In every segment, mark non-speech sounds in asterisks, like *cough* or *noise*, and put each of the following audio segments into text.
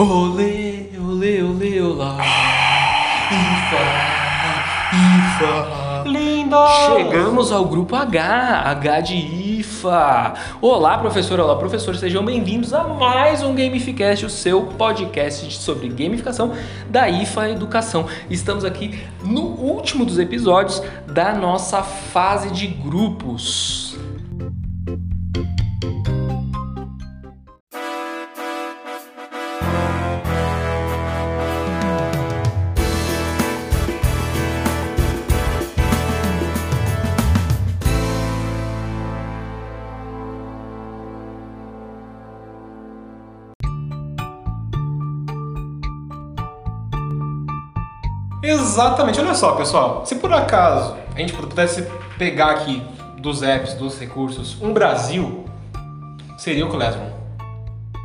Olê, olê, olê, olá. Ifa, Ifa. Lindo! Chegamos ao grupo H, H de IFA. Olá, professor, olá, professor, sejam bem-vindos a mais um Gamificast, o seu podcast sobre gamificação da IFA Educação. Estamos aqui no último dos episódios da nossa fase de grupos. Exatamente, olha só, pessoal. Se por acaso a gente pudesse pegar aqui dos apps, dos recursos, um Brasil, seria o Classroom,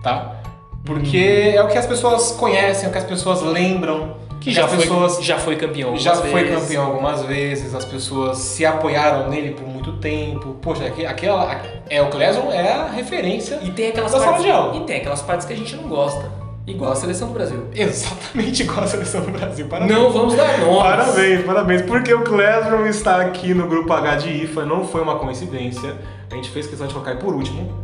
tá? Porque é o que as pessoas conhecem, é o que as pessoas lembram, Que já as foi, pessoas já foi campeão. já algumas foi vezes. campeão algumas vezes, as pessoas se apoiaram nele por muito tempo. Poxa, aqui- aquela é o Classroom é a referência. E tem aquelas Da sala partes, de aula. E tem aquelas partes que a gente não gosta. Igual a seleção do Brasil. *laughs* Exatamente igual a seleção do Brasil. Parabéns. Não vamos dar nomes. Parabéns, parabéns, porque o Classroom está aqui no grupo H de IFA, não foi uma coincidência. A gente fez questão de colocar por último.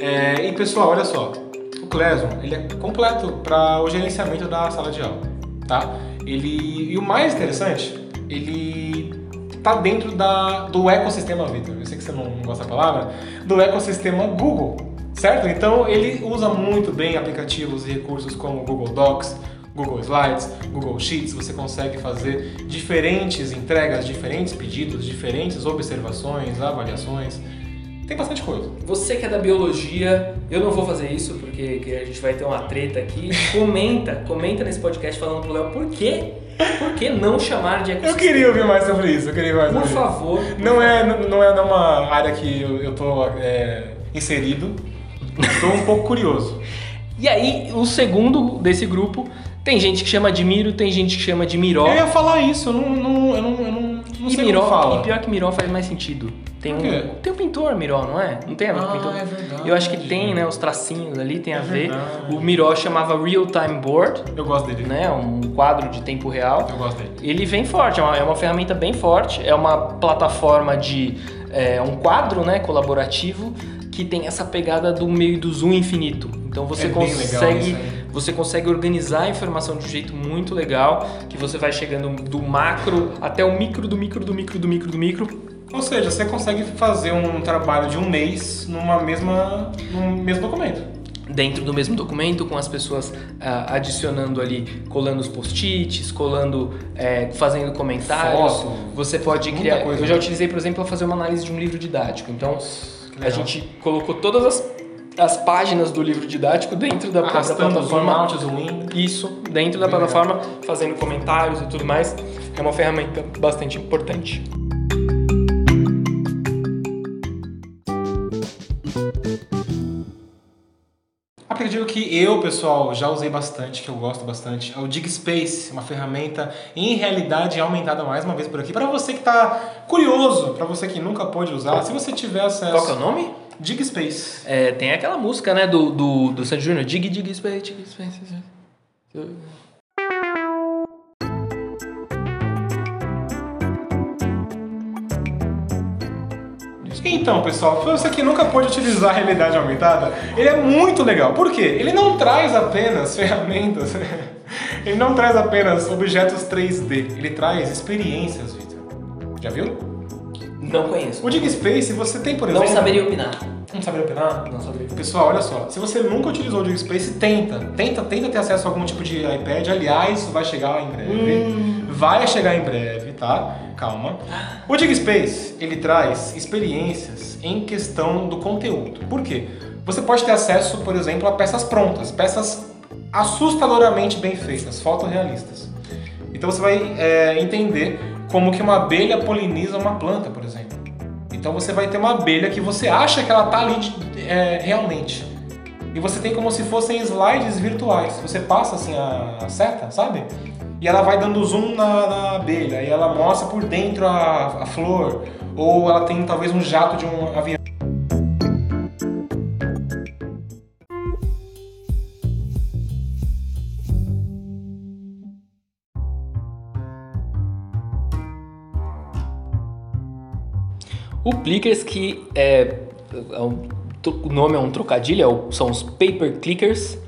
É, e pessoal, olha só, o Classroom ele é completo para o gerenciamento da sala de aula, tá? Ele e o mais interessante, ele tá dentro da, do ecossistema Vitor. Eu sei que você não gosta da palavra, do ecossistema Google, certo? Então ele usa muito bem aplicativos e recursos como Google Docs, Google Slides, Google Sheets. Você consegue fazer diferentes entregas, diferentes pedidos, diferentes observações, avaliações. Tem bastante coisa. Você que é da biologia, eu não vou fazer isso porque que a gente vai ter uma treta aqui. *laughs* Comenta, comenta nesse podcast falando pro Léo por quê? Por que não chamar de Eu ecossistema? queria ouvir mais sobre isso. Eu queria ouvir mais Por sobre isso. favor. Não é, não é numa área que eu, eu tô é, inserido. Tô um pouco curioso. E aí, o segundo desse grupo, tem gente que chama de Miro, tem gente que chama de Miró. Eu ia falar isso, eu não, não, eu não, eu não, não e sei Miró, fala. e pior que Miró faz mais sentido. Tem um, tem um pintor Miró, não é? Não tem a ver com Ah, pintor? é verdade. Eu acho que tem, né? Os tracinhos ali tem a É ver. verdade. O Miró chamava Real Time Board, Eu gosto dele. né? Um quadro de tempo real. Eu gosto dele. Ele vem forte, é uma, é uma ferramenta bem forte, é uma plataforma de é, um quadro né, colaborativo que tem essa pegada do meio do zoom infinito. Então você É consegue. Você consegue organizar a informação de um jeito muito legal, que você vai chegando do macro até o micro do micro do micro do micro do micro. Ou seja, você consegue fazer um trabalho de um mês numa mesma, num mesmo documento. Dentro do mesmo documento, com as pessoas ah, adicionando ali, colando os post-its, colando, é, fazendo comentários. Foto, você pode criar. coisa, eu já né? utilizei, por exemplo, para fazer uma análise de um livro didático. Então, a gente colocou todas as, as páginas do livro didático dentro da, Arrastando, plataforma. Isso, dentro da plataforma, fazendo comentários e tudo mais. É uma ferramenta bastante importante. Aplicativo que eu, pessoal, já usei bastante, que eu gosto bastante, é o DigSpace, uma ferramenta em realidade aumentada mais uma vez por aqui. Para você que está curioso, para você que nunca pôde usar, se você tiver acesso. Qual que é o nome? DigSpace. É, tem aquela música, né, do, do, do Sandy Júnior, Dig Dig Space, Dig Space. Então, pessoal, para você que nunca pôde utilizar a realidade aumentada, ele é muito legal. Por quê? Ele não traz apenas *laughs* ferramentas, ele não traz apenas objetos 3D, ele traz experiências, Victor. Já viu? Não conheço. O DigSpace, você tem, por Não exemplo... saberia opinar. Não saberia opinar? Não saberia. Pessoal, olha só, se você nunca utilizou o DigSpace, tenta. Tenta, tenta ter acesso a algum tipo de iPad. Aliás, isso vai chegar em breve. Vai chegar em breve, tá? Calma. O DigSpace, ele traz experiências em questão do conteúdo. Por quê? Você pode ter acesso, por exemplo, a peças prontas, peças assustadoramente bem feitas, fotorrealistas. Então você vai é, entender como que uma abelha poliniza uma planta, por exemplo. Então você vai ter uma abelha que você acha que ela está ali é, realmente. E você tem como se fossem slides virtuais. Você passa assim a seta, sabe? e ela vai dando zoom na, na abelha e ela mostra por dentro a, a flor, ou ela tem talvez um jato de um avião. O Plickers, que é, é um- o nome é um trocadilho, é são os Paper Clickers.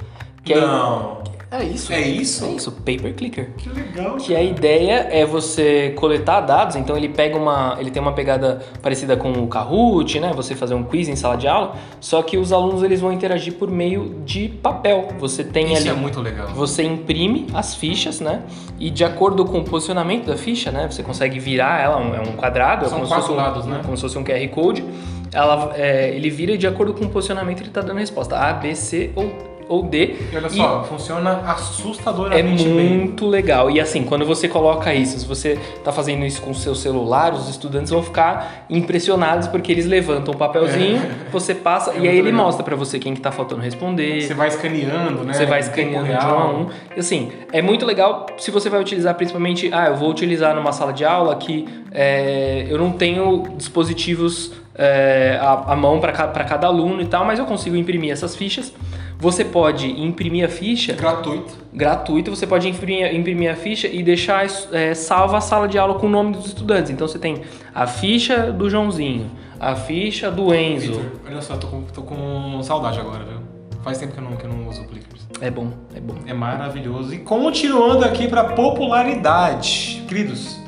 Que é- Não. É isso. É isso? É isso, Paper Clicker. Que legal. Que a ideia é você coletar dados, então ele pega uma. ele tem uma pegada parecida com o Kahoot, né? Você fazer um quiz em sala de aula, só que os alunos eles vão interagir por meio de papel. Você tem Isso ali. é muito legal. Você imprime as fichas, né? E de acordo com o posicionamento da ficha, né? Você consegue virar ela, é um quadrado, é São como se quatro um- lados, né? Como se fosse um QR Code. Ela, é, ele vira e de acordo com o posicionamento ele tá dando resposta A, B, C ou, ou D. E olha E- só, funciona é assustadoramente bem. muito legal. E assim, quando você coloca isso, se você tá fazendo isso com o seu celular, os estudantes vão ficar impressionados porque eles levantam o papelzinho, você passa É e aí ele legal. mostra pra você quem que tá faltando responder. Você vai escaneando, né? Você vai escaneando de um a um. E assim, é muito legal se você vai utilizar principalmente. Ah, eu vou utilizar numa sala de aula que é, eu não tenho dispositivos é, à, à mão para cada aluno e tal, mas eu consigo imprimir essas fichas. Você pode imprimir a ficha Gratuito. gratuito, você pode imprimir, imprimir a ficha e deixar é, salva a sala de aula com o nome dos estudantes. Então você tem a ficha do Joãozinho, a ficha do Enzo. Vitor, olha só, tô com, tô com saudade agora, viu? Faz tempo que eu não, que eu não uso o Plickers. É bom, é bom. É maravilhoso. E continuando aqui pra popularidade. Queridos,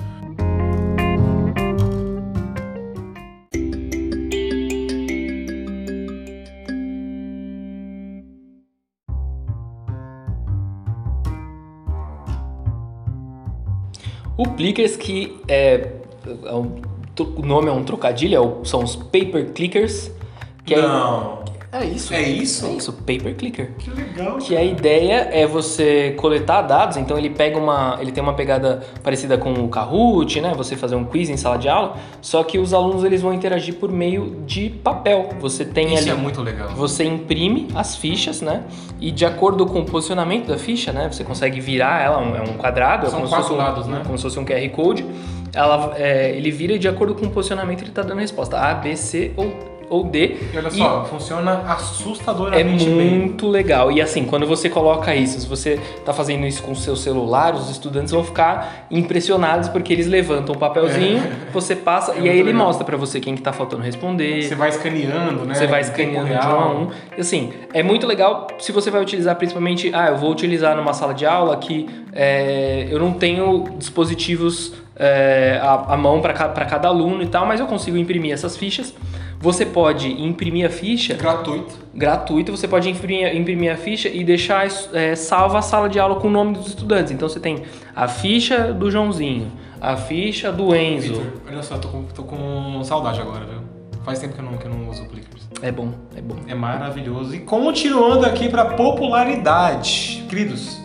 O Plickers, que é, é um- o nome é um trocadilho, é são os Paper Clickers. Que é- não. É isso. É isso? É isso, Paper Clicker. Que legal. Que a ideia é você coletar dados, então ele pega uma, ele tem uma pegada parecida com o Kahoot, né? Você fazer um quiz em sala de aula, só que os alunos eles vão interagir por meio de papel. Você tem Isso ali é muito legal. você imprime as fichas, né? E de acordo com o posicionamento da ficha, né? Você consegue virar ela, é um quadrado, é São como se quatro um- lados, né? Como se fosse um QR Code. Ela, é, ele vira e de acordo com o posicionamento ele tá dando resposta A, B, C ou, ou D. E olha E- só, funciona é assustadoramente bem. muito legal. E assim, quando você coloca isso, se você tá fazendo isso com o seu celular, os estudantes vão ficar impressionados porque eles levantam o papelzinho, você passa É e aí ele legal. mostra pra você quem que tá faltando responder. Você vai escaneando, né? Você vai escaneando de um a um. E assim, é muito legal se você vai utilizar principalmente. Ah, eu vou utilizar numa sala de aula que é, eu não tenho dispositivos é, à, à mão para cada aluno e tal, mas eu consigo imprimir essas fichas. Você pode imprimir a ficha Gratuito. gratuito, você pode imprimir, imprimir a ficha e deixar é, salva a sala de aula com o nome dos estudantes. Então você tem a ficha do Joãozinho, a ficha do Enzo. Vitor, olha só, tô com, tô com saudade agora, viu? Faz tempo que eu não, que eu não uso o Plickers. É bom, é bom. É maravilhoso. E continuando aqui pra popularidade. Queridos,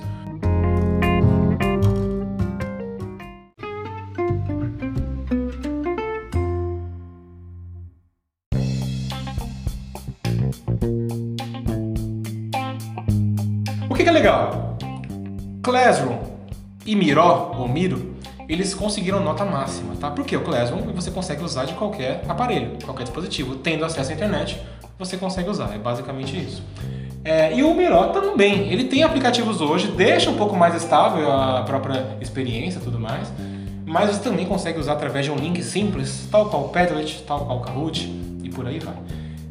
que, que é legal? Classroom e Miro, ou Miro, eles conseguiram nota máxima, tá? Porque o Classroom você consegue usar de qualquer aparelho, qualquer dispositivo. Tendo acesso à internet, você consegue usar. É basicamente isso. É, e o Miro também. Ele tem aplicativos hoje, deixa um pouco mais estável a própria experiência e tudo mais. Mas você também consegue usar através de um link simples, tal qual o Padlet, tal qual o Kahoot e por aí vai.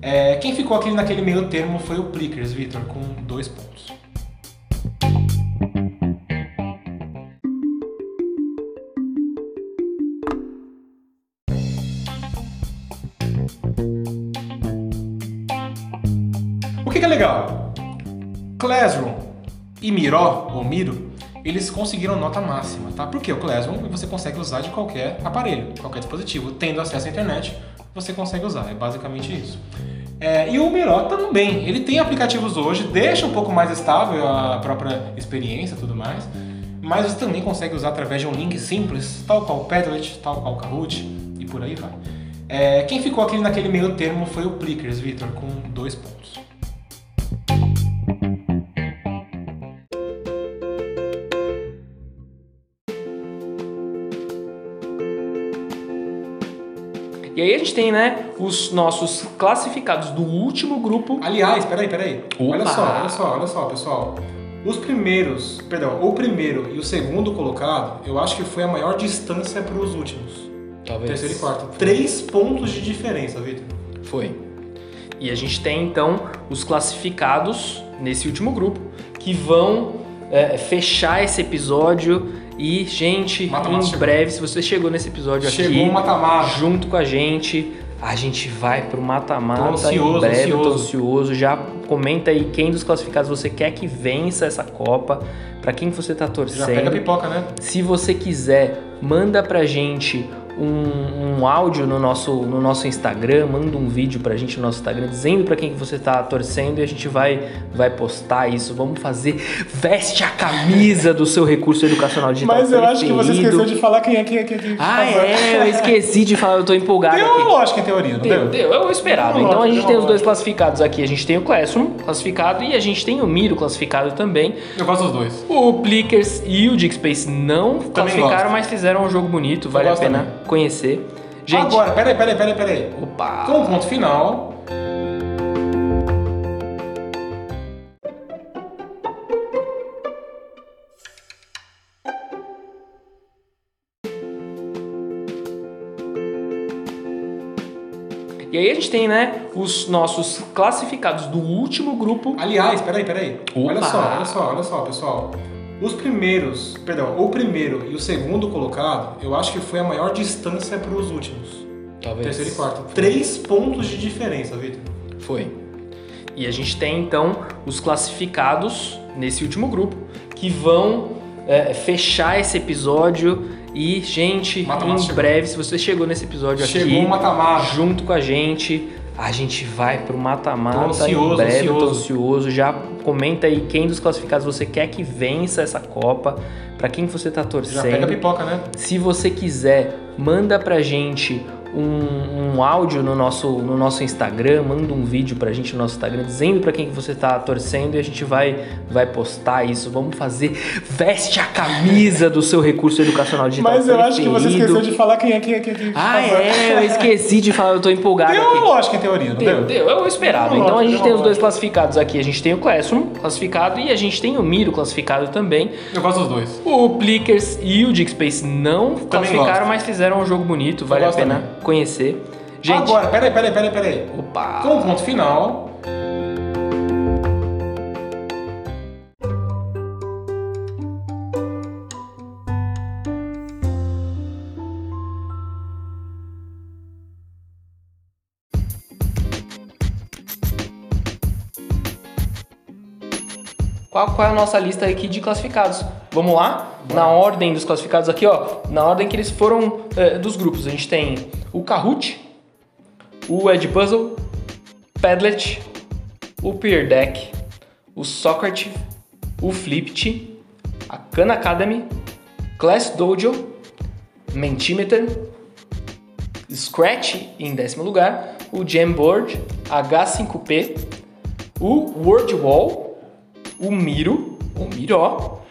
É, quem ficou aqui naquele meio termo foi o Plickers, Victor, com dois pontos. O que, é legal? Classroom e Miro, ou Miro, eles conseguiram nota máxima, tá? Porque o Classroom você consegue usar de qualquer aparelho, qualquer dispositivo. Tendo acesso à internet, você consegue usar. É basicamente isso. É, e o Miro também. Ele tem aplicativos hoje, deixa um pouco mais estável a própria experiência e tudo mais. Mas você também consegue usar através de um link simples, tal qual o Padlet, tal qual o Kahoot e por aí vai. É, quem ficou aqui naquele meio termo foi o Plickers, Victor, com dois pontos. E aí a gente tem, né, os nossos classificados do último grupo. Aliás, peraí, peraí. Opa. Olha só, olha só, olha só, pessoal. Os primeiros, perdão, o primeiro e o segundo colocado, eu acho que foi a maior distância para os últimos. Talvez. Terceiro e quarto. Três pontos de diferença, Vitor. Foi. E a gente tem então os classificados nesse último grupo que vão é, fechar esse episódio. E, gente, Mata-mata em chegou. breve, se você chegou nesse episódio Chegou aqui, mata-mata. junto com a gente, a gente vai pro mata-mata. Ansioso, em breve, eu tô ansioso. ansioso. Já comenta aí quem dos classificados você quer que vença essa Copa, pra quem você tá Já torcendo. pega a pipoca, né? Se você quiser, manda pra gente um, um áudio no nosso, no nosso Instagram, manda um vídeo pra gente no nosso Instagram dizendo pra quem que você tá torcendo e a gente vai, vai postar isso. Vamos fazer. Veste a camisa do seu recurso educacional digital. Mas eu acho que você esqueceu de falar quem é quem é quem é. quem Ah, é. é, eu esqueci de falar, eu tô empolgado Deu aqui. lógica em teoria, não Deu, deu? deu, eu esperava. Deu Então a gente tem os dois classificados aqui. A gente tem o Classroom classificado e a gente tem o Miro classificado também. Eu gosto dos dois. O Plickers e o Digspace não classificaram, gosto. mas fizeram um jogo bonito, vale a pena também. Conhecer. Gente, Agora, peraí, peraí, peraí, peraí. opa! Como ponto final, E aí a gente tem, né, os nossos classificados do último grupo. aliás, peraí, peraí. Opa. Olha só, olha só, olha só, pessoal. Os primeiros, perdão, o primeiro e o segundo colocado, eu acho que foi a maior distância para os últimos. Talvez. Terceiro e quarto. Três pontos de diferença, Vitor. Foi. E a gente tem então os classificados nesse último grupo que vão é, fechar esse episódio. E, gente, Mata-mata em chegou. breve, se você chegou nesse episódio Chegou aqui, o mata-mata. junto com a gente, a gente vai pro mata-mata. Em breve, tô ansioso. ansioso. Já comenta aí quem dos classificados você quer que vença essa Copa, pra quem você tá Já pega a torcendo. pipoca, né? Se você quiser, manda pra gente um, um áudio no nosso, no nosso Instagram, manda um vídeo pra gente no nosso Instagram dizendo pra quem que você tá torcendo e a gente vai, vai postar isso. Vamos fazer. Veste a camisa do seu recurso educacional digital. Mas eu acho que você preferido. esqueceu de falar quem é quem é quem é. Ah, é, eu esqueci de falar, eu tô empolgado Deu aqui. uma lógica em teoria, não Deu, deu? deu, eu esperava. Deu uma Então a gente tem os dois classificados aqui. A gente tem o Classroom classificado e a gente tem o Miro classificado também. Eu gosto dos dois. O Plickers e o Digspace não classificaram, gosto. mas fizeram um jogo bonito, vale a pena também. Conhecer. Gente, Agora, peraí, peraí, peraí, peraí. opa! Como ponto final, Qual, qual é a nossa lista aqui de classificados? Vamos lá? Na ordem dos classificados aqui, ó. Na ordem que eles foram eh, dos grupos. A gente tem o Kahoot, o Edge Puzzle, Padlet, o Peer Deck, o Socrative, o Flipped, a Khan Academy, Class Dojo, Mentimeter, Scratch em décimo lugar, o Jamboard, H5P, o Word Wall, o Miro, o Miró,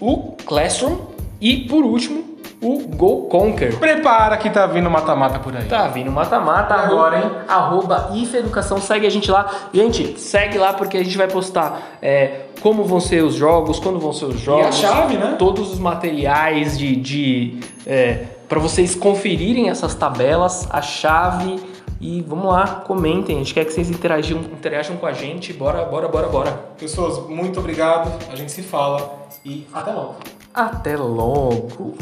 o Classroom e, por último, o Go Conquer. prepara que tá vindo mata-mata por aí. Tá vindo mata-mata E agora, hein? Arroba IFA Educação, segue a gente lá. Gente, segue lá porque a gente vai postar é, como vão ser os jogos, quando vão ser os jogos. a chave, né? Todos os materiais de. de é, para vocês conferirem essas tabelas, a chave. E vamos lá, comentem. A gente quer que vocês interajam, interajam com a gente. Bora, bora, bora, bora. Pessoas, muito obrigado. A gente se fala e até logo. Até logo!